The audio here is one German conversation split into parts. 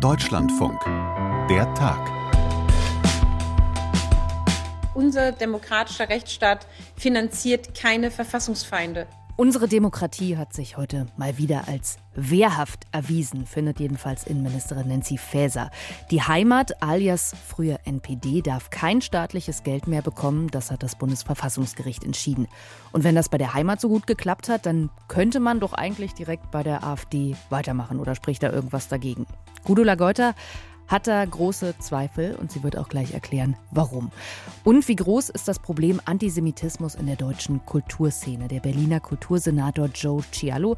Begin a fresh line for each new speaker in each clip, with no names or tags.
Deutschlandfunk. Der Tag.
Unser demokratischer Rechtsstaat finanziert keine Verfassungsfeinde.
Unsere Demokratie hat sich heute mal wieder als wehrhaft erwiesen, findet jedenfalls Innenministerin Nancy Faeser. Die Heimat alias früher NPD darf kein staatliches Geld mehr bekommen, das hat das Bundesverfassungsgericht entschieden. Und wenn das bei der Heimat so gut geklappt hat, dann könnte man doch eigentlich direkt bei der AfD weitermachen oder spricht da irgendwas dagegen? Gudula Geuter hat da große Zweifel und sie wird auch gleich erklären, warum. Und wie groß ist das Problem Antisemitismus in der deutschen Kulturszene? Der Berliner Kultursenator Joe Cialo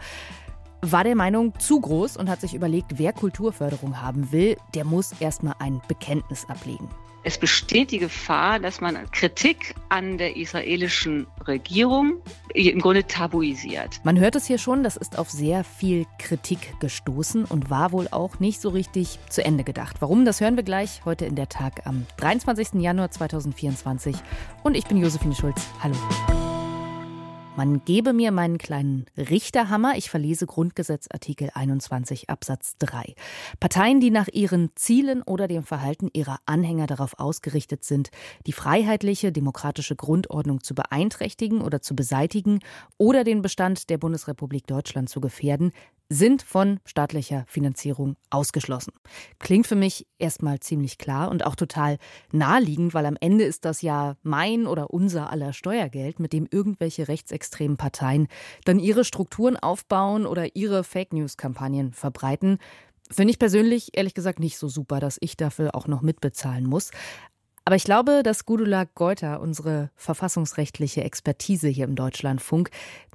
war der Meinung zu groß und hat sich überlegt, wer Kulturförderung haben will, der muss erstmal ein Bekenntnis ablegen.
Es besteht die Gefahr, dass man Kritik an der israelischen Regierung im Grunde tabuisiert.
Man hört es hier schon, das ist auf sehr viel Kritik gestoßen und war wohl auch nicht so richtig zu Ende gedacht. Warum, das hören wir gleich heute in der Tag am 23. Januar 2024. Und ich bin Josephine Schulz. Hallo. Man gebe mir meinen kleinen Richterhammer. Ich verlese Grundgesetzartikel 21 Absatz 3. Parteien, die nach ihren Zielen oder dem Verhalten ihrer Anhänger darauf ausgerichtet sind, die freiheitliche demokratische Grundordnung zu beeinträchtigen oder zu beseitigen oder den Bestand der Bundesrepublik Deutschland zu gefährden, sind von staatlicher Finanzierung ausgeschlossen. Klingt für mich erstmal ziemlich klar und auch total naheliegend, weil am Ende ist das ja mein oder unser aller Steuergeld, mit dem irgendwelche rechtsextremen Parteien dann ihre Strukturen aufbauen oder ihre Fake News-Kampagnen verbreiten. Finde ich persönlich ehrlich gesagt nicht so super, dass ich dafür auch noch mitbezahlen muss. Aber ich glaube, dass Gudula Geuter, unsere verfassungsrechtliche Expertise hier im Deutschlandfunk,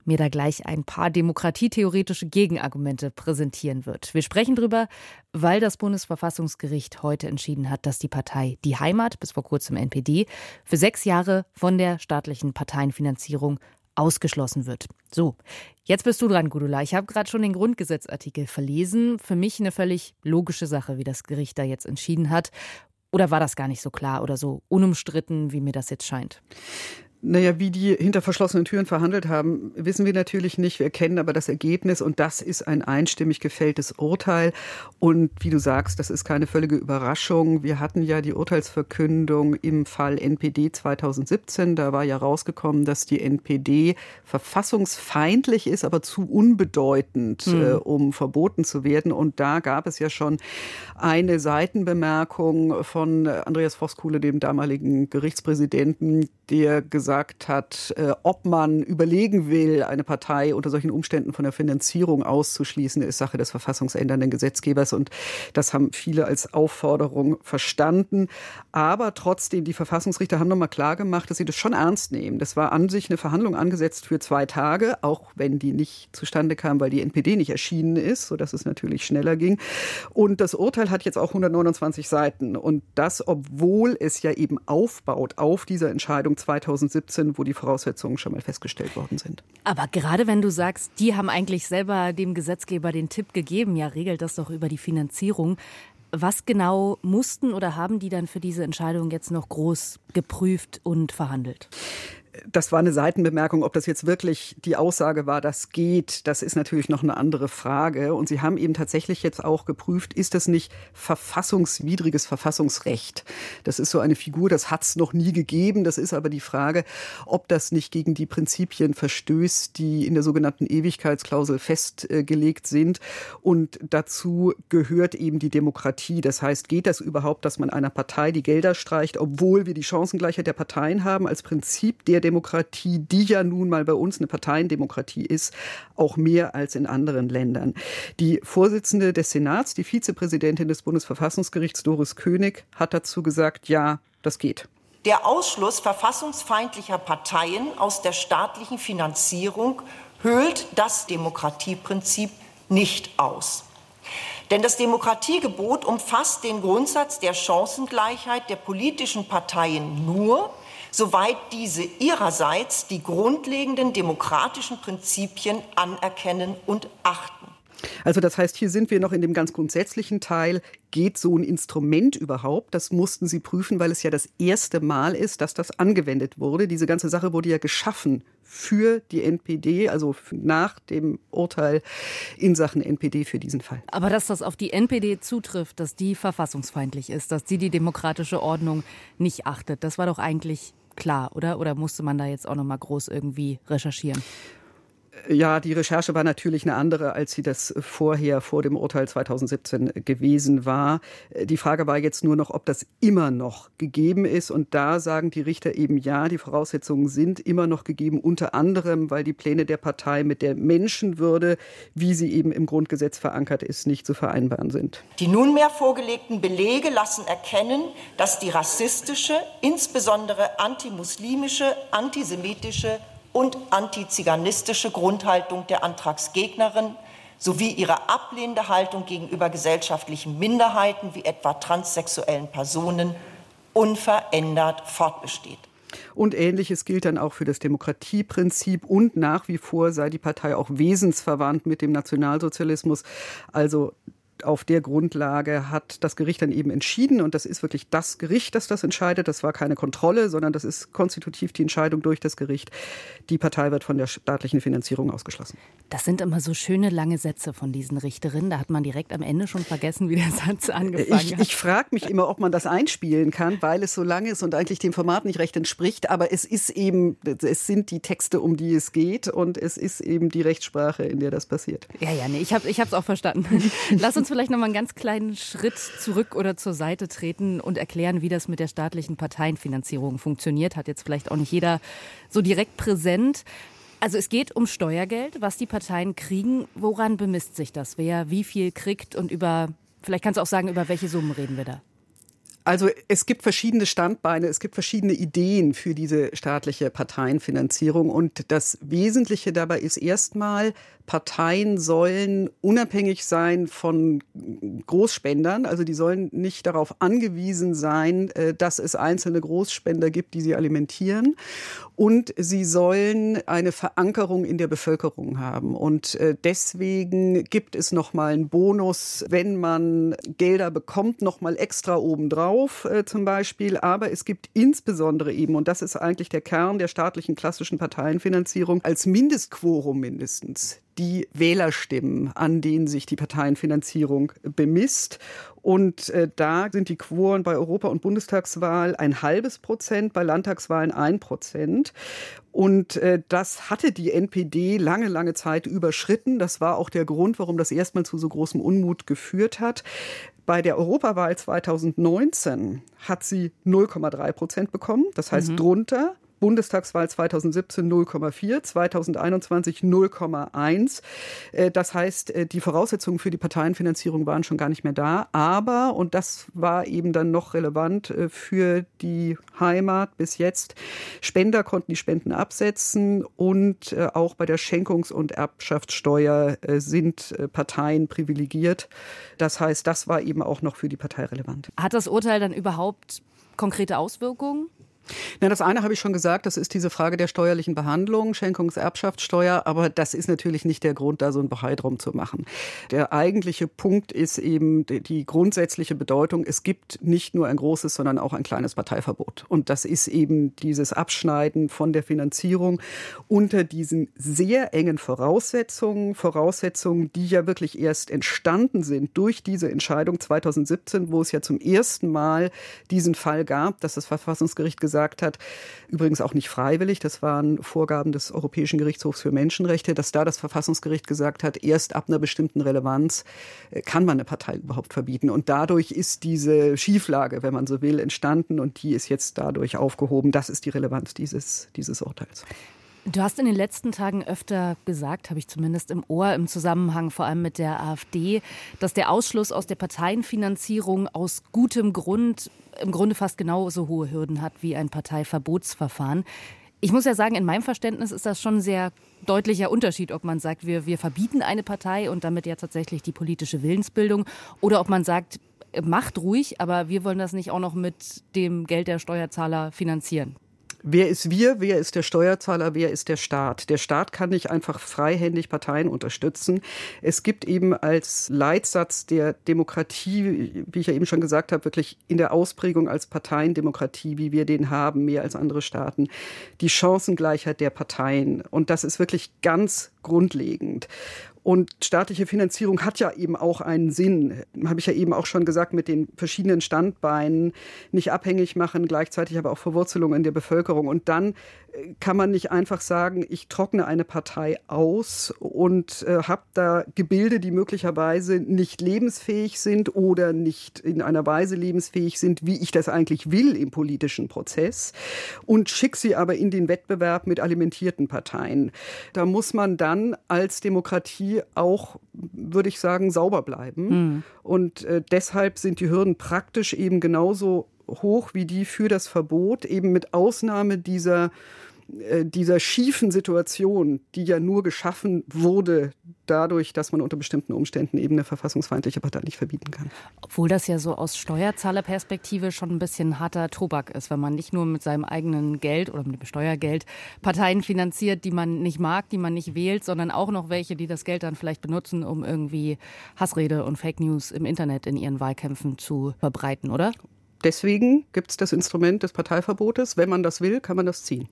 mir da gleich ein paar demokratietheoretische Gegenargumente präsentieren wird. Wir sprechen darüber, weil das Bundesverfassungsgericht heute entschieden hat, dass die Partei Die Heimat, bis vor kurzem NPD, für sechs Jahre von der staatlichen Parteienfinanzierung ausgeschlossen wird. So, jetzt bist du dran, Gudula. Ich habe gerade schon den Grundgesetzartikel verlesen. Für mich eine völlig logische Sache, wie das Gericht da jetzt entschieden hat. Oder war das gar nicht so klar oder so unumstritten, wie mir das jetzt scheint?
Naja, wie die hinter verschlossenen Türen verhandelt haben, wissen wir natürlich nicht. Wir kennen aber das Ergebnis und das ist ein einstimmig gefälltes Urteil. Und wie du sagst, das ist keine völlige Überraschung. Wir hatten ja die Urteilsverkündung im Fall NPD 2017. Da war ja rausgekommen, dass die NPD verfassungsfeindlich ist, aber zu unbedeutend, hm. äh, um verboten zu werden. Und da gab es ja schon eine Seitenbemerkung von Andreas Voskuhle, dem damaligen Gerichtspräsidenten, der gesagt hat, äh, ob man überlegen will, eine Partei unter solchen Umständen von der Finanzierung auszuschließen, ist Sache des verfassungsändernden Gesetzgebers. Und das haben viele als Aufforderung verstanden. Aber trotzdem, die Verfassungsrichter haben nochmal klar gemacht, dass sie das schon ernst nehmen. Das war an sich eine Verhandlung angesetzt für zwei Tage, auch wenn die nicht zustande kam, weil die NPD nicht erschienen ist, sodass es natürlich schneller ging. Und das Urteil hat jetzt auch 129 Seiten. Und das, obwohl es ja eben aufbaut auf dieser Entscheidung 2017 2017, wo die Voraussetzungen schon mal festgestellt worden sind.
Aber gerade wenn du sagst, die haben eigentlich selber dem Gesetzgeber den Tipp gegeben, ja, regelt das doch über die Finanzierung. Was genau mussten oder haben die dann für diese Entscheidung jetzt noch groß geprüft und verhandelt?
Das war eine Seitenbemerkung. Ob das jetzt wirklich die Aussage war, das geht, das ist natürlich noch eine andere Frage. Und Sie haben eben tatsächlich jetzt auch geprüft, ist das nicht verfassungswidriges Verfassungsrecht? Das ist so eine Figur, das hat es noch nie gegeben. Das ist aber die Frage, ob das nicht gegen die Prinzipien verstößt, die in der sogenannten Ewigkeitsklausel festgelegt sind. Und dazu gehört eben die Demokratie. Das heißt, geht das überhaupt, dass man einer Partei die Gelder streicht, obwohl wir die Chancengleichheit der Parteien haben als Prinzip der Demokratie, die ja nun mal bei uns eine Parteiendemokratie ist, auch mehr als in anderen Ländern. Die Vorsitzende des Senats, die Vizepräsidentin des Bundesverfassungsgerichts, Doris König, hat dazu gesagt, ja, das geht.
Der Ausschluss verfassungsfeindlicher Parteien aus der staatlichen Finanzierung höhlt das Demokratieprinzip nicht aus. Denn das Demokratiegebot umfasst den Grundsatz der Chancengleichheit der politischen Parteien nur, soweit diese ihrerseits die grundlegenden demokratischen Prinzipien anerkennen und achten.
Also das heißt, hier sind wir noch in dem ganz grundsätzlichen Teil. Geht so ein Instrument überhaupt? Das mussten Sie prüfen, weil es ja das erste Mal ist, dass das angewendet wurde. Diese ganze Sache wurde ja geschaffen für die NPD, also nach dem Urteil in Sachen NPD für diesen Fall.
Aber dass das auf die NPD zutrifft, dass die verfassungsfeindlich ist, dass sie die demokratische Ordnung nicht achtet, das war doch eigentlich klar, oder? Oder musste man da jetzt auch noch mal groß irgendwie recherchieren?
Ja, die Recherche war natürlich eine andere, als sie das vorher, vor dem Urteil 2017 gewesen war. Die Frage war jetzt nur noch, ob das immer noch gegeben ist. Und da sagen die Richter eben ja, die Voraussetzungen sind immer noch gegeben, unter anderem, weil die Pläne der Partei mit der Menschenwürde, wie sie eben im Grundgesetz verankert ist, nicht zu vereinbaren sind.
Die nunmehr vorgelegten Belege lassen erkennen, dass die rassistische, insbesondere antimuslimische, antisemitische und antiziganistische Grundhaltung der Antragsgegnerin sowie ihre ablehnende Haltung gegenüber gesellschaftlichen Minderheiten wie etwa transsexuellen Personen unverändert fortbesteht.
Und ähnliches gilt dann auch für das Demokratieprinzip und nach wie vor sei die Partei auch wesensverwandt mit dem Nationalsozialismus. Also auf der Grundlage hat das Gericht dann eben entschieden, und das ist wirklich das Gericht, das das entscheidet. Das war keine Kontrolle, sondern das ist konstitutiv die Entscheidung durch das Gericht. Die Partei wird von der staatlichen Finanzierung ausgeschlossen.
Das sind immer so schöne lange Sätze von diesen Richterinnen. Da hat man direkt am Ende schon vergessen, wie der Satz angefangen
ich, hat. Ich frage mich immer, ob man das einspielen kann, weil es so lang ist und eigentlich dem Format nicht recht entspricht. Aber es ist eben, es sind die Texte, um die es geht, und es ist eben die Rechtssprache, in der das passiert.
Ja, ja, nee, ich habe es auch verstanden. Lass uns vielleicht noch mal einen ganz kleinen Schritt zurück oder zur Seite treten und erklären, wie das mit der staatlichen Parteienfinanzierung funktioniert. Hat jetzt vielleicht auch nicht jeder so direkt präsent. Also es geht um Steuergeld, was die Parteien kriegen. Woran bemisst sich das? Wer wie viel kriegt und über, vielleicht kannst du auch sagen, über welche Summen reden wir da?
Also es gibt verschiedene Standbeine, es gibt verschiedene Ideen für diese staatliche Parteienfinanzierung. Und das Wesentliche dabei ist erstmal, Parteien sollen unabhängig sein von Großspendern. Also die sollen nicht darauf angewiesen sein, äh, dass es einzelne Großspender gibt, die sie alimentieren. Und sie sollen eine Verankerung in der Bevölkerung haben. Und äh, deswegen gibt es nochmal einen Bonus, wenn man Gelder bekommt, nochmal extra obendrauf äh, zum Beispiel. Aber es gibt insbesondere eben, und das ist eigentlich der Kern der staatlichen klassischen Parteienfinanzierung, als Mindestquorum mindestens die Wählerstimmen, an denen sich die Parteienfinanzierung bemisst. Und äh, da sind die Quoren bei Europa- und Bundestagswahl ein halbes Prozent, bei Landtagswahlen ein Prozent. Und äh, das hatte die NPD lange, lange Zeit überschritten. Das war auch der Grund, warum das erstmal zu so großem Unmut geführt hat. Bei der Europawahl 2019 hat sie 0,3 Prozent bekommen, das heißt mhm. drunter. Bundestagswahl 2017 0,4, 2021 0,1. Das heißt, äh, die Voraussetzungen für die Parteienfinanzierung waren schon gar nicht mehr da. Aber, und das war eben dann noch relevant äh, für die Heimat bis jetzt, Spender konnten die Spenden absetzen und äh, auch bei der Schenkungs- und Erbschaftssteuer sind Parteien privilegiert. Das heißt, das war eben auch noch für die Partei relevant.
Hat das Urteil dann überhaupt konkrete Auswirkungen?
Na, das eine habe ich schon gesagt, das ist diese Frage der steuerlichen Behandlung, Schenkungserbschaftssteuer, aber das ist natürlich nicht der Grund, da so ein Bohai drum zu machen. Der eigentliche Punkt ist eben die grundsätzliche Bedeutung, es gibt nicht nur ein großes, sondern auch ein kleines Parteiverbot. Und das ist eben dieses Abschneiden von der Finanzierung unter diesen sehr engen Voraussetzungen, Voraussetzungen, die ja wirklich erst entstanden sind durch diese Entscheidung 2017, wo es ja zum ersten Mal diesen Fall gab, dass das Verfassungsgericht gesagt gesagt hat, übrigens auch nicht freiwillig, das waren Vorgaben des Europäischen Gerichtshofs für Menschenrechte, dass da das Verfassungsgericht gesagt hat, erst ab einer bestimmten Relevanz äh, kann man eine Partei überhaupt verbieten. Und dadurch ist diese Schieflage, wenn man so will, entstanden und die ist jetzt dadurch aufgehoben. Das ist die Relevanz dieses, dieses Urteils.
Du hast in den letzten Tagen öfter gesagt, habe ich zumindest im Ohr, im Zusammenhang vor allem mit der AfD, dass der Ausschluss aus der Parteienfinanzierung aus gutem Grund im Grunde fast genauso hohe Hürden hat wie ein Parteiverbotsverfahren. Ich muss ja sagen, in meinem Verständnis ist das schon ein sehr deutlicher Unterschied, ob man sagt, wir, wir verbieten eine Partei und damit ja tatsächlich die politische Willensbildung oder ob man sagt, macht ruhig, aber wir wollen das nicht auch noch mit dem Geld der Steuerzahler finanzieren.
Wer ist wir? Wer ist der Steuerzahler? Wer ist der Staat? Der Staat kann nicht einfach freihändig Parteien unterstützen. Es gibt eben als Leitsatz der Demokratie, wie ich ja eben schon gesagt habe, wirklich in der Ausprägung als Parteiendemokratie, wie wir den haben, mehr als andere Staaten, die Chancengleichheit der Parteien. Und das ist wirklich ganz grundlegend. Und staatliche Finanzierung hat ja eben auch einen Sinn, habe ich ja eben auch schon gesagt, mit den verschiedenen Standbeinen nicht abhängig machen, gleichzeitig aber auch Verwurzelung in der Bevölkerung. Und dann kann man nicht einfach sagen, ich trockne eine Partei aus und äh, habe da Gebilde, die möglicherweise nicht lebensfähig sind oder nicht in einer Weise lebensfähig sind, wie ich das eigentlich will im politischen Prozess und schicke sie aber in den Wettbewerb mit alimentierten Parteien. Da muss man dann als Demokratie auch, würde ich sagen, sauber bleiben. Mhm. Und äh, deshalb sind die Hürden praktisch eben genauso hoch wie die für das Verbot, eben mit Ausnahme dieser äh, dieser schiefen Situation, die ja nur geschaffen wurde dadurch, dass man unter bestimmten Umständen eben eine verfassungsfeindliche Partei nicht verbieten kann.
Obwohl das ja so aus Steuerzahlerperspektive schon ein bisschen harter Tobak ist, wenn man nicht nur mit seinem eigenen Geld oder mit dem Steuergeld Parteien finanziert, die man nicht mag, die man nicht wählt, sondern auch noch welche, die das Geld dann vielleicht benutzen, um irgendwie Hassrede und Fake News im Internet in ihren Wahlkämpfen zu verbreiten, oder?
Deswegen gibt es das Instrument des Parteiverbotes. Wenn man das will, kann man das ziehen.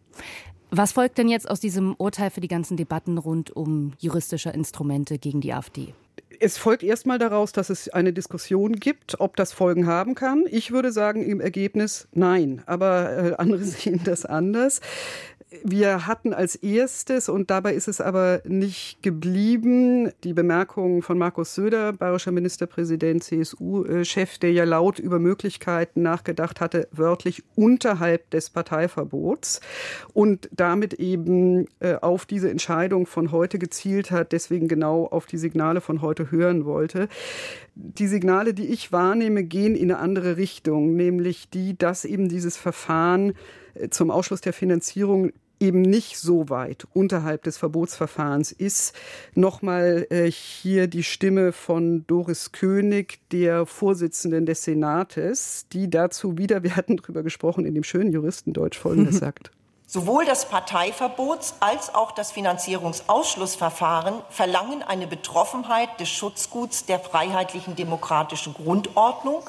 Was folgt denn jetzt aus diesem Urteil für die ganzen Debatten rund um juristische Instrumente gegen die AfD?
Es folgt erstmal daraus, dass es eine Diskussion gibt, ob das Folgen haben kann. Ich würde sagen, im Ergebnis nein. Aber äh, andere sehen das anders. Wir hatten als erstes, und dabei ist es aber nicht geblieben, die Bemerkung von Markus Söder, bayerischer Ministerpräsident, CSU-Chef, der ja laut über Möglichkeiten nachgedacht hatte, wörtlich unterhalb des Parteiverbots und damit eben äh, auf diese Entscheidung von heute gezielt hat, deswegen genau auf die Signale von heute hören wollte. Die Signale, die ich wahrnehme, gehen in eine andere Richtung, nämlich die, dass eben dieses Verfahren zum Ausschluss der Finanzierung eben nicht so weit unterhalb des Verbotsverfahrens ist. Nochmal äh, hier die Stimme von Doris König, der Vorsitzenden des Senates, die dazu wieder, wir hatten darüber gesprochen, in dem schönen Juristendeutsch folgendes sagt.
Sowohl das Parteiverbots- als auch das Finanzierungsausschlussverfahren verlangen eine Betroffenheit des Schutzguts der freiheitlichen demokratischen Grundordnung,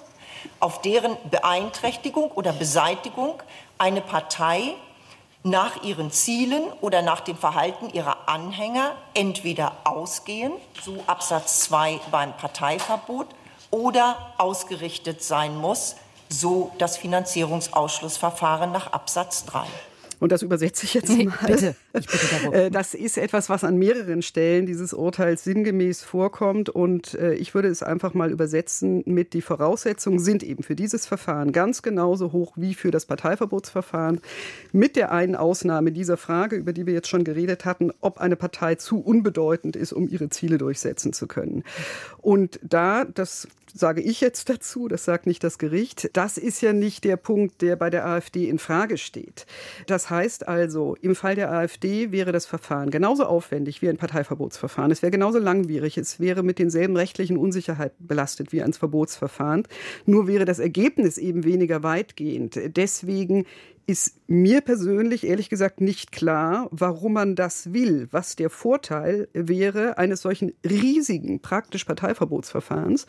auf deren Beeinträchtigung oder Beseitigung eine Partei nach ihren Zielen oder nach dem Verhalten ihrer Anhänger entweder ausgehen, so Absatz 2 beim Parteiverbot, oder ausgerichtet sein muss, so das Finanzierungsausschlussverfahren nach Absatz 3.
Und das übersetze ich jetzt mal. Bitte. Ich bitte darum. Äh, das ist etwas, was an mehreren Stellen dieses Urteils sinngemäß vorkommt. Und äh, ich würde es einfach mal übersetzen mit die Voraussetzungen sind eben für dieses Verfahren ganz genauso hoch wie für das Parteiverbotsverfahren. Mit der einen Ausnahme dieser Frage, über die wir jetzt schon geredet hatten, ob eine Partei zu unbedeutend ist, um ihre Ziele durchsetzen zu können. Und da, das sage ich jetzt dazu, das sagt nicht das Gericht, das ist ja nicht der Punkt, der bei der AfD in Frage steht. Das heißt also, im Fall der AfD wäre das Verfahren genauso aufwendig wie ein Parteiverbotsverfahren. Es wäre genauso langwierig, es wäre mit denselben rechtlichen Unsicherheiten belastet wie ein Verbotsverfahren. Nur wäre das Ergebnis eben weniger weitgehend. Deswegen ist mir persönlich ehrlich gesagt nicht klar, warum man das will, was der Vorteil wäre eines solchen riesigen praktisch Parteiverbotsverfahrens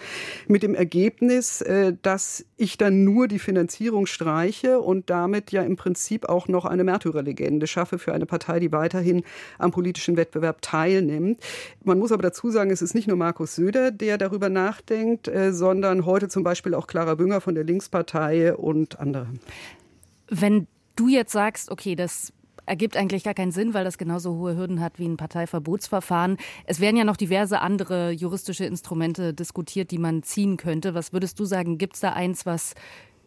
mit dem Ergebnis, äh, dass ich dann nur die Finanzierung streiche und damit ja im Prinzip auch noch eine Märtyrerlegende schaffe für eine Partei, die weiterhin am politischen Wettbewerb teilnimmt. Man muss aber dazu sagen, es ist nicht nur Markus Söder, der darüber nachdenkt, äh, sondern heute zum Beispiel auch Clara Bünger von der Linkspartei und andere.
Wenn du jetzt sagst, okay, das ergibt eigentlich gar keinen Sinn, weil das genauso hohe Hürden hat wie ein Parteiverbotsverfahren. Es werden ja noch diverse andere juristische Instrumente diskutiert, die man ziehen könnte. Was würdest du sagen, gibt es da eins, was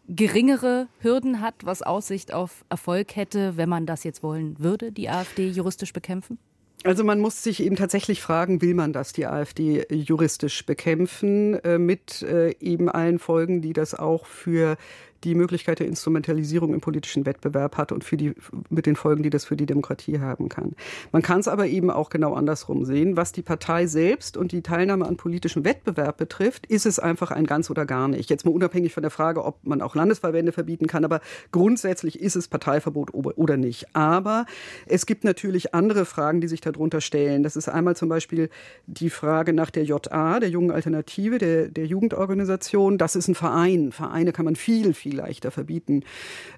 geringere Hürden hat, was Aussicht auf Erfolg hätte, wenn man das jetzt wollen würde, die AfD juristisch bekämpfen?
Also man muss sich eben tatsächlich fragen, will man das, die AfD juristisch bekämpfen, äh, mit äh, eben allen Folgen, die das auch für die Möglichkeit der Instrumentalisierung im politischen Wettbewerb hat und für die, mit den Folgen, die das für die Demokratie haben kann. Man kann es aber eben auch genau andersrum sehen. Was die Partei selbst und die Teilnahme an politischem Wettbewerb betrifft, ist es einfach ein ganz oder gar nicht. Jetzt mal unabhängig von der Frage, ob man auch Landesverbände verbieten kann, aber grundsätzlich ist es Parteiverbot oder nicht. Aber es gibt natürlich andere Fragen, die sich darunter stellen. Das ist einmal zum Beispiel die Frage nach der JA, der Jungen Alternative, der, der Jugendorganisation. Das ist ein Verein. Vereine kann man viel, viel leichter verbieten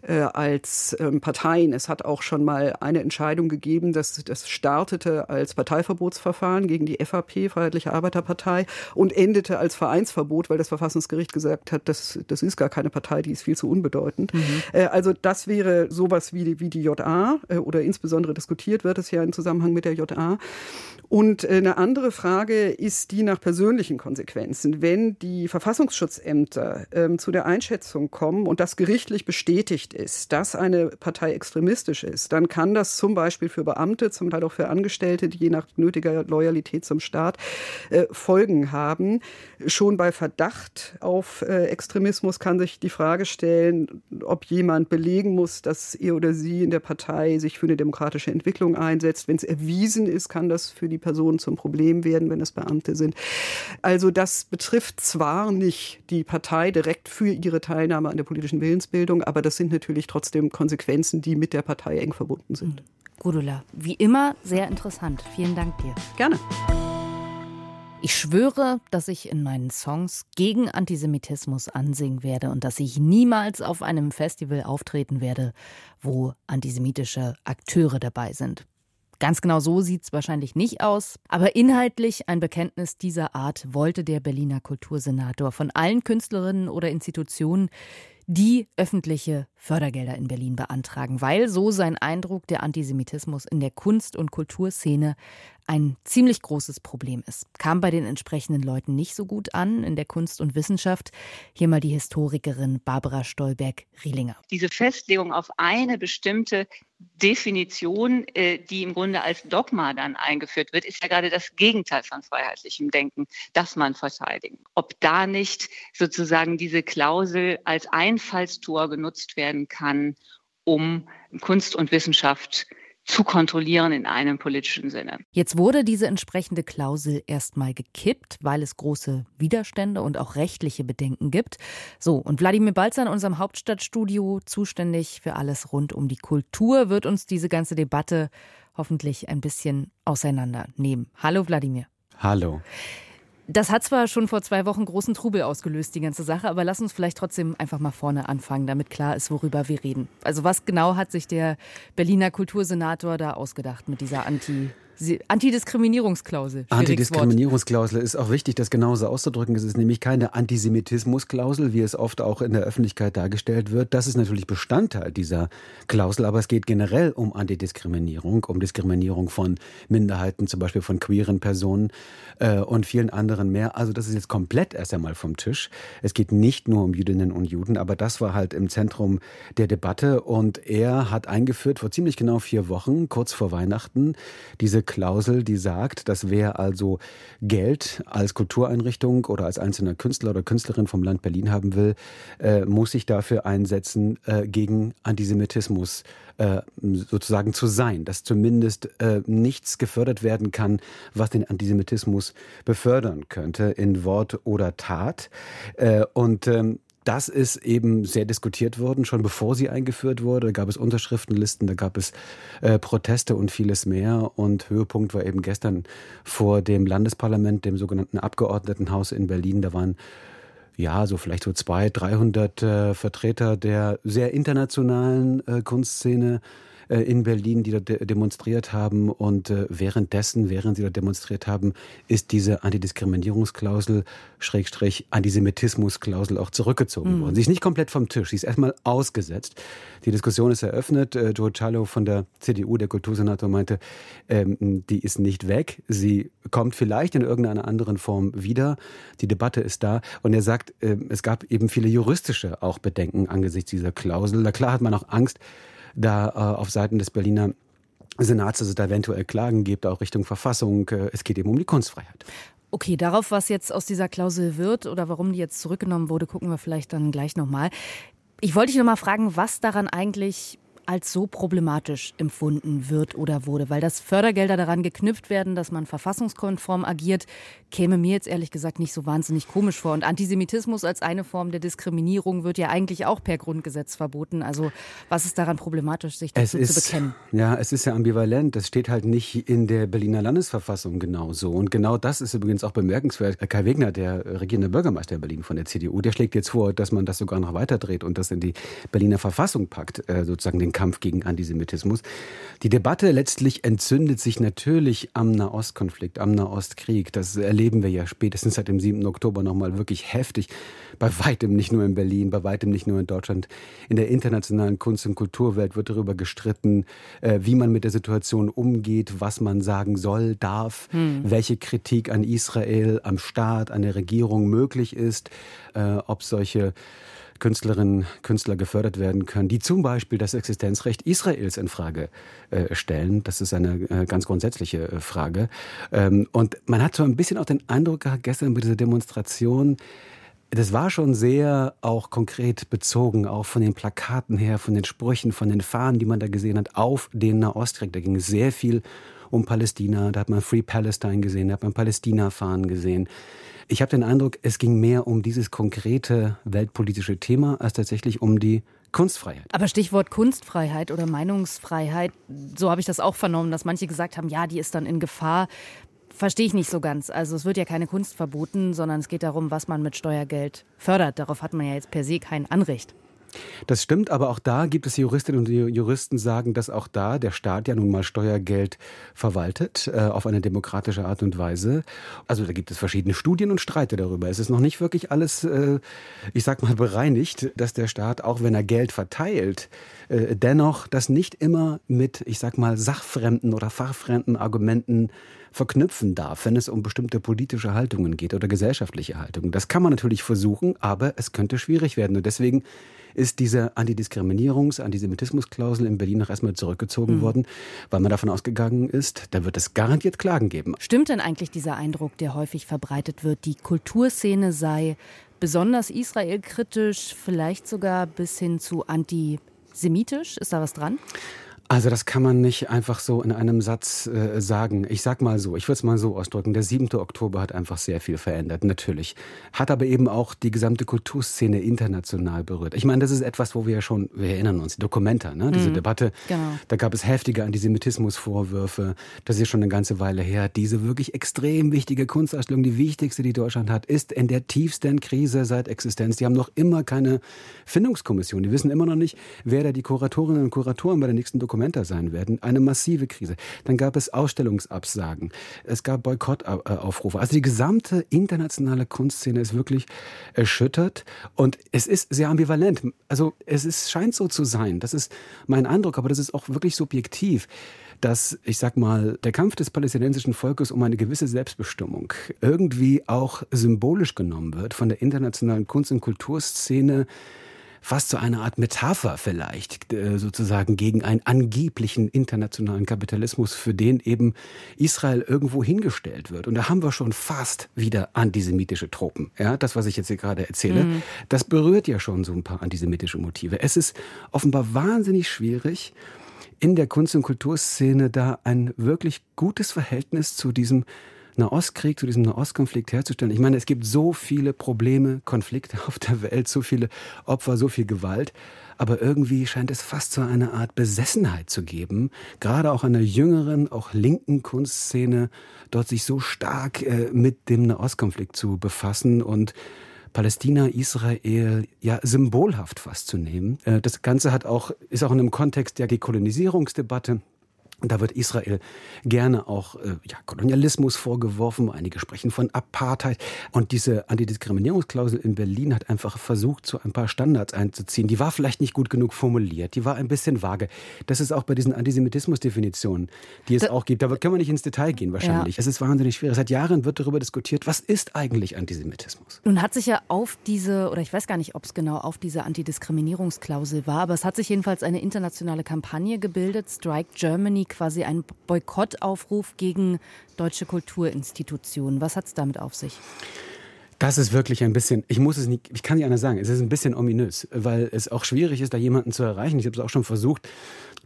äh, als ähm, Parteien. Es hat auch schon mal eine Entscheidung gegeben, dass das startete als Parteiverbotsverfahren gegen die FAP, Freiheitliche Arbeiterpartei, und endete als Vereinsverbot, weil das Verfassungsgericht gesagt hat, das, das ist gar keine Partei, die ist viel zu unbedeutend. Mhm. Äh, also das wäre sowas wie, wie die JA äh, oder insbesondere diskutiert wird es ja im Zusammenhang mit der JA. Und äh, eine andere Frage ist die nach persönlichen Konsequenzen. Wenn die Verfassungsschutzämter ähm, zu der Einschätzung kommen und das gerichtlich bestätigt ist, dass eine Partei extremistisch ist, dann kann das zum Beispiel für Beamte, zum Teil auch für Angestellte, die je nach nötiger Loyalität zum Staat äh, Folgen haben. Schon bei Verdacht auf äh, Extremismus kann sich die Frage stellen, ob jemand belegen muss, dass er oder sie in der Partei sich für eine demokratische Entwicklung einsetzt. Wenn es erwiesen ist, kann das für die Personen zum Problem werden, wenn es Beamte sind. Also das betrifft zwar nicht die Partei direkt für ihre Teilnahme an der politischen Willensbildung, aber das sind natürlich trotzdem Konsequenzen, die mit der Partei eng verbunden sind.
Gudula, wie immer sehr interessant. Vielen Dank dir.
Gerne.
Ich schwöre, dass ich in meinen Songs gegen Antisemitismus ansingen werde und dass ich niemals auf einem Festival auftreten werde, wo antisemitische Akteure dabei sind. Ganz genau so sieht es wahrscheinlich nicht aus, aber inhaltlich ein Bekenntnis dieser Art wollte der Berliner Kultursenator von allen Künstlerinnen oder Institutionen, die öffentliche Fördergelder in Berlin beantragen, weil so sein Eindruck der Antisemitismus in der Kunst- und Kulturszene ein ziemlich großes Problem ist. Kam bei den entsprechenden Leuten nicht so gut an in der Kunst und Wissenschaft. Hier mal die Historikerin Barbara Stolberg-Rielinger.
Diese Festlegung auf eine bestimmte Definition, äh, die im Grunde als Dogma dann eingeführt wird, ist ja gerade das Gegenteil von freiheitlichem Denken, das man verteidigen. Ob da nicht sozusagen diese Klausel als Einfallstor genutzt werden kann, um Kunst und Wissenschaft zu kontrollieren in einem politischen Sinne.
Jetzt wurde diese entsprechende Klausel erstmal gekippt, weil es große Widerstände und auch rechtliche Bedenken gibt. So, und Wladimir Balzer in unserem Hauptstadtstudio, zuständig für alles rund um die Kultur, wird uns diese ganze Debatte hoffentlich ein bisschen auseinandernehmen. Hallo Wladimir.
Hallo.
Das hat zwar schon vor zwei Wochen großen Trubel ausgelöst, die ganze Sache, aber lass uns vielleicht trotzdem einfach mal vorne anfangen, damit klar ist, worüber wir reden. Also was genau hat sich der Berliner Kultursenator da ausgedacht mit dieser Anti- Antidiskriminierungsklausel.
Antidiskriminierungsklausel ist auch wichtig, das genauso auszudrücken. Es ist nämlich keine Antisemitismusklausel, wie es oft auch in der Öffentlichkeit dargestellt wird. Das ist natürlich Bestandteil dieser Klausel, aber es geht generell um Antidiskriminierung, um Diskriminierung von Minderheiten, zum Beispiel von queeren Personen äh, und vielen anderen mehr. Also das ist jetzt komplett erst einmal vom Tisch. Es geht nicht nur um Jüdinnen und Juden, aber das war halt im Zentrum der Debatte und er hat eingeführt vor ziemlich genau vier Wochen, kurz vor Weihnachten, diese Klausel, die sagt, dass wer also Geld als Kultureinrichtung oder als einzelner Künstler oder Künstlerin vom Land Berlin haben will, äh, muss sich dafür einsetzen, äh, gegen Antisemitismus äh, sozusagen zu sein, dass zumindest äh, nichts gefördert werden kann, was den Antisemitismus befördern könnte in Wort oder Tat. Äh, und ähm, das ist eben sehr diskutiert worden, schon bevor sie eingeführt wurde. Da gab es Unterschriftenlisten, da gab es äh, Proteste und vieles mehr. Und Höhepunkt war eben gestern vor dem Landesparlament, dem sogenannten Abgeordnetenhaus in Berlin. Da waren ja, so vielleicht so zwei, 300 äh, Vertreter der sehr internationalen äh, Kunstszene in Berlin, die da de demonstriert haben. Und äh, währenddessen, während sie da demonstriert haben, ist diese Antidiskriminierungsklausel, Schrägstrich Antisemitismusklausel auch zurückgezogen mhm. worden. Sie ist nicht komplett vom Tisch, sie ist erstmal ausgesetzt. Die Diskussion ist eröffnet. Äh, Joe Cialo von der CDU, der Kultursenator, meinte, ähm, die ist nicht weg. Sie kommt vielleicht in irgendeiner anderen Form wieder. Die Debatte ist da. Und er sagt, äh, es gab eben viele juristische auch Bedenken angesichts dieser Klausel. Na klar hat man auch Angst, da äh, auf Seiten des Berliner Senats, es da eventuell Klagen gibt, auch Richtung Verfassung. Äh, es geht eben um die Kunstfreiheit.
Okay, darauf, was jetzt aus dieser Klausel wird oder warum die jetzt zurückgenommen wurde, gucken wir vielleicht dann gleich nochmal. Ich wollte dich noch mal fragen, was daran eigentlich als so problematisch empfunden wird oder wurde, weil das Fördergelder daran geknüpft werden, dass man verfassungskonform agiert, käme mir jetzt ehrlich gesagt nicht so wahnsinnig komisch vor. Und Antisemitismus als eine Form der Diskriminierung wird ja eigentlich auch per Grundgesetz verboten. Also was ist daran problematisch, sich dazu ist, zu bekennen?
Ja, es ist ja ambivalent. Das steht halt nicht in der Berliner Landesverfassung genauso. Und genau das ist übrigens auch bemerkenswert. Kai Wegner, der regierende Bürgermeister in Berlin von der CDU, der schlägt jetzt vor, dass man das sogar noch weiterdreht und das in die Berliner Verfassung packt, äh, sozusagen den Kampf gegen Antisemitismus. Die Debatte letztlich entzündet sich natürlich am Nahostkonflikt, am Nahostkrieg. Das erleben wir ja spätestens seit dem 7. Oktober nochmal wirklich heftig. Bei weitem nicht nur in Berlin, bei weitem nicht nur in Deutschland. In der internationalen Kunst- und Kulturwelt wird darüber gestritten, äh, wie man mit der Situation umgeht, was man sagen soll, darf, hm. welche Kritik an Israel, am Staat, an der Regierung möglich ist, äh, ob solche Künstlerinnen, Künstler gefördert werden können, die zum Beispiel das Existenzrecht Israels in Frage äh, stellen. Das ist eine äh, ganz grundsätzliche äh, Frage. Ähm, und man hat so ein bisschen auch den Eindruck gehabt, gestern bei dieser Demonstration, das war schon sehr auch konkret bezogen, auch von den Plakaten her, von den Sprüchen, von den Fahnen, die man da gesehen hat, auf den Nahostkrieg. Da ging sehr viel um Palästina. Da hat man Free Palestine gesehen, da hat man Palästina-Fahnen gesehen. Ich habe den Eindruck, es ging mehr um dieses konkrete weltpolitische Thema als tatsächlich um die Kunstfreiheit.
Aber Stichwort Kunstfreiheit oder Meinungsfreiheit, so habe ich das auch vernommen, dass manche gesagt haben, ja, die ist dann in Gefahr. Verstehe ich nicht so ganz. Also es wird ja keine Kunst verboten, sondern es geht darum, was man mit Steuergeld fördert. Darauf hat man ja jetzt per se kein Anrecht.
Das stimmt, aber auch da gibt es Juristinnen und Juristen, sagen, dass auch da der Staat ja nun mal Steuergeld verwaltet, äh, auf eine demokratische Art und Weise. Also da gibt es verschiedene Studien und Streite darüber. Es ist noch nicht wirklich alles, äh, ich sag mal, bereinigt, dass der Staat, auch wenn er Geld verteilt, äh, dennoch das nicht immer mit, ich sag mal, sachfremden oder fachfremden Argumenten verknüpfen darf, wenn es um bestimmte politische Haltungen geht oder gesellschaftliche Haltungen. Das kann man natürlich versuchen, aber es könnte schwierig werden. Und deswegen ist diese Antidiskriminierungs-, Antisemitismusklausel in Berlin noch erstmal zurückgezogen mhm. worden, weil man davon ausgegangen ist, da wird es garantiert Klagen geben.
Stimmt denn eigentlich dieser Eindruck, der häufig verbreitet wird, die Kulturszene sei besonders israelkritisch, vielleicht sogar bis hin zu antisemitisch? Ist da was dran?
Also das kann man nicht einfach so in einem Satz äh, sagen. Ich sag mal so, ich würde es mal so ausdrücken. Der 7. Oktober hat einfach sehr viel verändert, natürlich. Hat aber eben auch die gesamte Kulturszene international berührt. Ich meine, das ist etwas, wo wir ja schon, wir erinnern uns, die Dokumenta, ne? diese mhm, Debatte. Genau. Da gab es heftige Antisemitismusvorwürfe. Das ist schon eine ganze Weile her. Diese wirklich extrem wichtige Kunstausstellung, die wichtigste, die Deutschland hat, ist in der tiefsten Krise seit Existenz. Die haben noch immer keine Findungskommission. Die wissen immer noch nicht, wer da die Kuratorinnen und Kuratoren bei der nächsten Dokumentation Dokumenta sein werden. Eine massive Krise. Dann gab es Ausstellungsabsagen. Es gab Boykottaufrufe. Also die gesamte internationale Kunstszene ist wirklich erschüttert und es ist sehr ambivalent. Also es ist, scheint so zu sein. Das ist mein Eindruck, aber das ist auch wirklich subjektiv dass, ich sag mal, der Kampf des palästinensischen Volkes um eine gewisse Selbstbestimmung irgendwie auch symbolisch genommen wird von der internationalen Kunst- und Kulturszene fast so eine Art Metapher vielleicht äh, sozusagen gegen einen angeblichen internationalen Kapitalismus, für den eben Israel irgendwo hingestellt wird. Und da haben wir schon fast wieder antisemitische Tropen. Ja, das, was ich jetzt hier gerade erzähle, mhm. das berührt ja schon so ein paar antisemitische Motive. Es ist offenbar wahnsinnig schwierig, in der Kunst- und Kulturszene da ein wirklich gutes Verhältnis zu diesem Nahostkrieg, zu diesem Nahostkonflikt herzustellen. Ich meine, es gibt so viele Probleme, Konflikte auf der Welt, so viele Opfer, so viel Gewalt. Aber irgendwie scheint es fast so eine Art Besessenheit zu geben, gerade auch einer jüngeren, auch linken Kunstszene, dort sich so stark äh, mit dem Nahostkonflikt zu befassen und Palästina, Israel ja symbolhaft fast zu nehmen. Äh, das Ganze hat auch, ist auch in einem Kontext der Dekolonisierungsdebatte und da wird Israel gerne auch äh, ja, Kolonialismus vorgeworfen. Einige sprechen von Apartheid. Und diese Antidiskriminierungsklausel in Berlin hat einfach versucht, so ein paar Standards einzuziehen. Die war vielleicht nicht gut genug formuliert. Die war ein bisschen vage. Das ist auch bei diesen Antisemitismusdefinitionen, die es da, auch gibt. Da können wir nicht ins Detail gehen wahrscheinlich. Ja. Es ist wahnsinnig schwierig. Seit Jahren wird darüber diskutiert, was ist eigentlich Antisemitismus?
Nun hat sich ja auf diese, oder ich weiß gar nicht, ob es genau auf diese Antidiskriminierungsklausel war, aber es hat sich jedenfalls eine internationale Kampagne gebildet, Strike Germany quasi ein Boykottaufruf gegen deutsche Kulturinstitutionen. Was hat es damit auf sich?
Das ist wirklich ein bisschen, ich muss es nicht, ich kann nicht anders sagen, es ist ein bisschen ominös, weil es auch schwierig ist, da jemanden zu erreichen. Ich habe es auch schon versucht.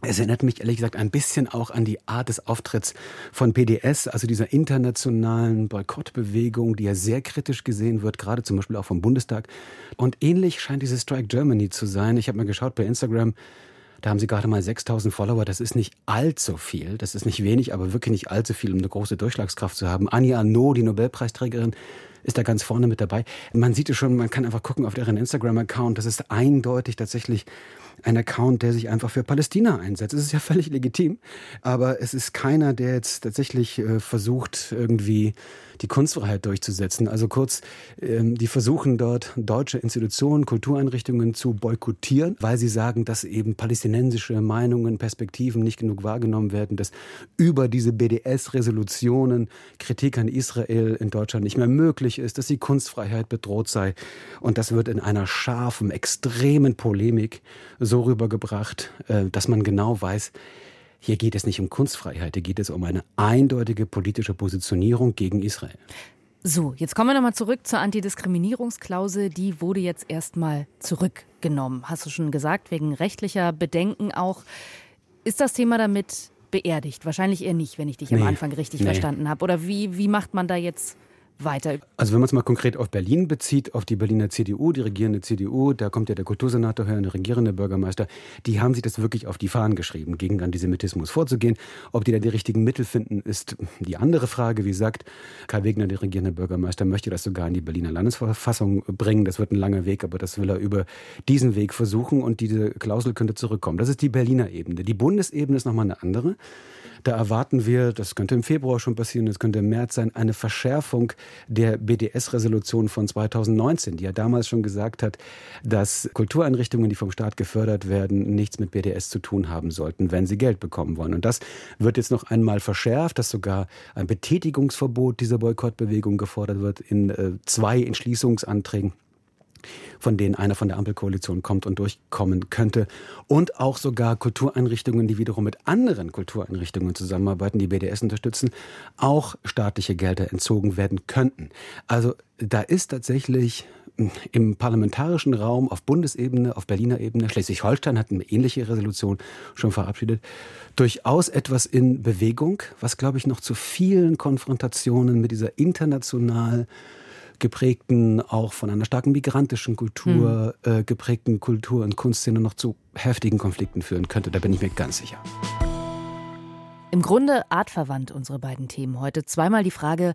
Es erinnert mich ehrlich gesagt ein bisschen auch an die Art des Auftritts von PDS, also dieser internationalen Boykottbewegung, die ja sehr kritisch gesehen wird, gerade zum Beispiel auch vom Bundestag. Und ähnlich scheint diese Strike Germany zu sein. Ich habe mal geschaut bei Instagram, da haben sie gerade mal 6000 Follower. Das ist nicht allzu viel. Das ist nicht wenig, aber wirklich nicht allzu viel, um eine große Durchschlagskraft zu haben. Anja Arnaud, die Nobelpreisträgerin, ist da ganz vorne mit dabei. Man sieht es schon, man kann einfach gucken auf deren Instagram-Account. Das ist eindeutig tatsächlich ein Account, der sich einfach für Palästina einsetzt. Es ist ja völlig legitim, aber es ist keiner, der jetzt tatsächlich äh, versucht, irgendwie die Kunstfreiheit durchzusetzen. Also kurz, ähm, die versuchen dort deutsche Institutionen, Kultureinrichtungen zu boykottieren, weil sie sagen, dass eben palästinensische Meinungen, Perspektiven nicht genug wahrgenommen werden, dass über diese BDS-Resolutionen Kritik an Israel in Deutschland nicht mehr möglich ist, dass die Kunstfreiheit bedroht sei. Und das wird in einer scharfen, extremen Polemik so rübergebracht, äh, dass man genau weiß, hier geht es nicht um Kunstfreiheit, hier geht es um eine eindeutige politische Positionierung gegen Israel.
So, jetzt kommen wir nochmal zurück zur Antidiskriminierungsklausel. Die wurde jetzt erstmal zurückgenommen. Hast du schon gesagt, wegen rechtlicher Bedenken auch. Ist das Thema damit beerdigt? Wahrscheinlich eher nicht, wenn ich dich nee, am Anfang richtig nee. verstanden habe. Oder wie, wie macht man da jetzt weiter?
Also wenn man es mal konkret auf Berlin bezieht, auf die Berliner CDU, die regierende CDU, da kommt ja der Kultursenator her, der regierende Bürgermeister, die haben sich das wirklich auf die Fahnen geschrieben, gegen Antisemitismus vorzugehen. Ob die da die richtigen Mittel finden, ist die andere Frage. Wie gesagt, Kai Wegner, der regierende Bürgermeister, möchte das sogar in die Berliner Landesverfassung bringen. Das wird ein langer Weg, aber das will er über diesen Weg versuchen und diese Klausel könnte zurückkommen. Das ist die Berliner Ebene. Die Bundesebene ist nochmal eine andere. Da erwarten wir, das könnte im Februar schon passieren, das könnte im März sein, eine Verschärfung der BDS-Resolution von 2019, die ja damals schon gesagt hat, dass Kultureinrichtungen, die vom Staat gefördert werden, nichts mit BDS zu tun haben sollten, wenn sie Geld bekommen wollen. Und das wird jetzt noch einmal verschärft, dass sogar ein Betätigungsverbot dieser Boykottbewegung gefordert wird in äh, zwei Entschließungsanträgen von denen einer von der Ampelkoalition kommt und durchkommen könnte. Und auch sogar Kultureinrichtungen, die wiederum mit anderen Kultureinrichtungen zusammenarbeiten, die BDS unterstützen, auch staatliche Gelder entzogen werden könnten. Also da ist tatsächlich im parlamentarischen Raum auf Bundesebene, auf Berliner Ebene, Schleswig-Holstein hat eine ähnliche Resolution schon verabschiedet, durchaus etwas in Bewegung, was, glaube ich, noch zu vielen Konfrontationen mit dieser international geprägten, auch von einer starken migrantischen Kultur mhm. äh, geprägten Kultur- und Kunstszene noch zu heftigen Konflikten führen könnte. Da bin ich mir ganz sicher.
Im Grunde artverwandt unsere beiden Themen heute. Zweimal die Frage,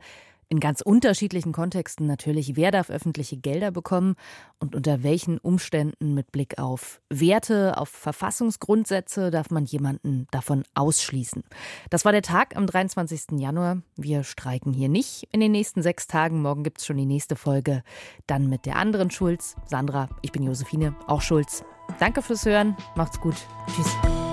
in ganz unterschiedlichen Kontexten natürlich, wer darf öffentliche Gelder bekommen und unter welchen Umständen mit Blick auf Werte, auf Verfassungsgrundsätze darf man jemanden davon ausschließen. Das war der Tag am 23. Januar. Wir streiken hier nicht in den nächsten sechs Tagen. Morgen gibt es schon die nächste Folge. Dann mit der anderen Schulz. Sandra, ich bin Josephine, auch Schulz. Danke fürs Hören. Macht's gut. Tschüss.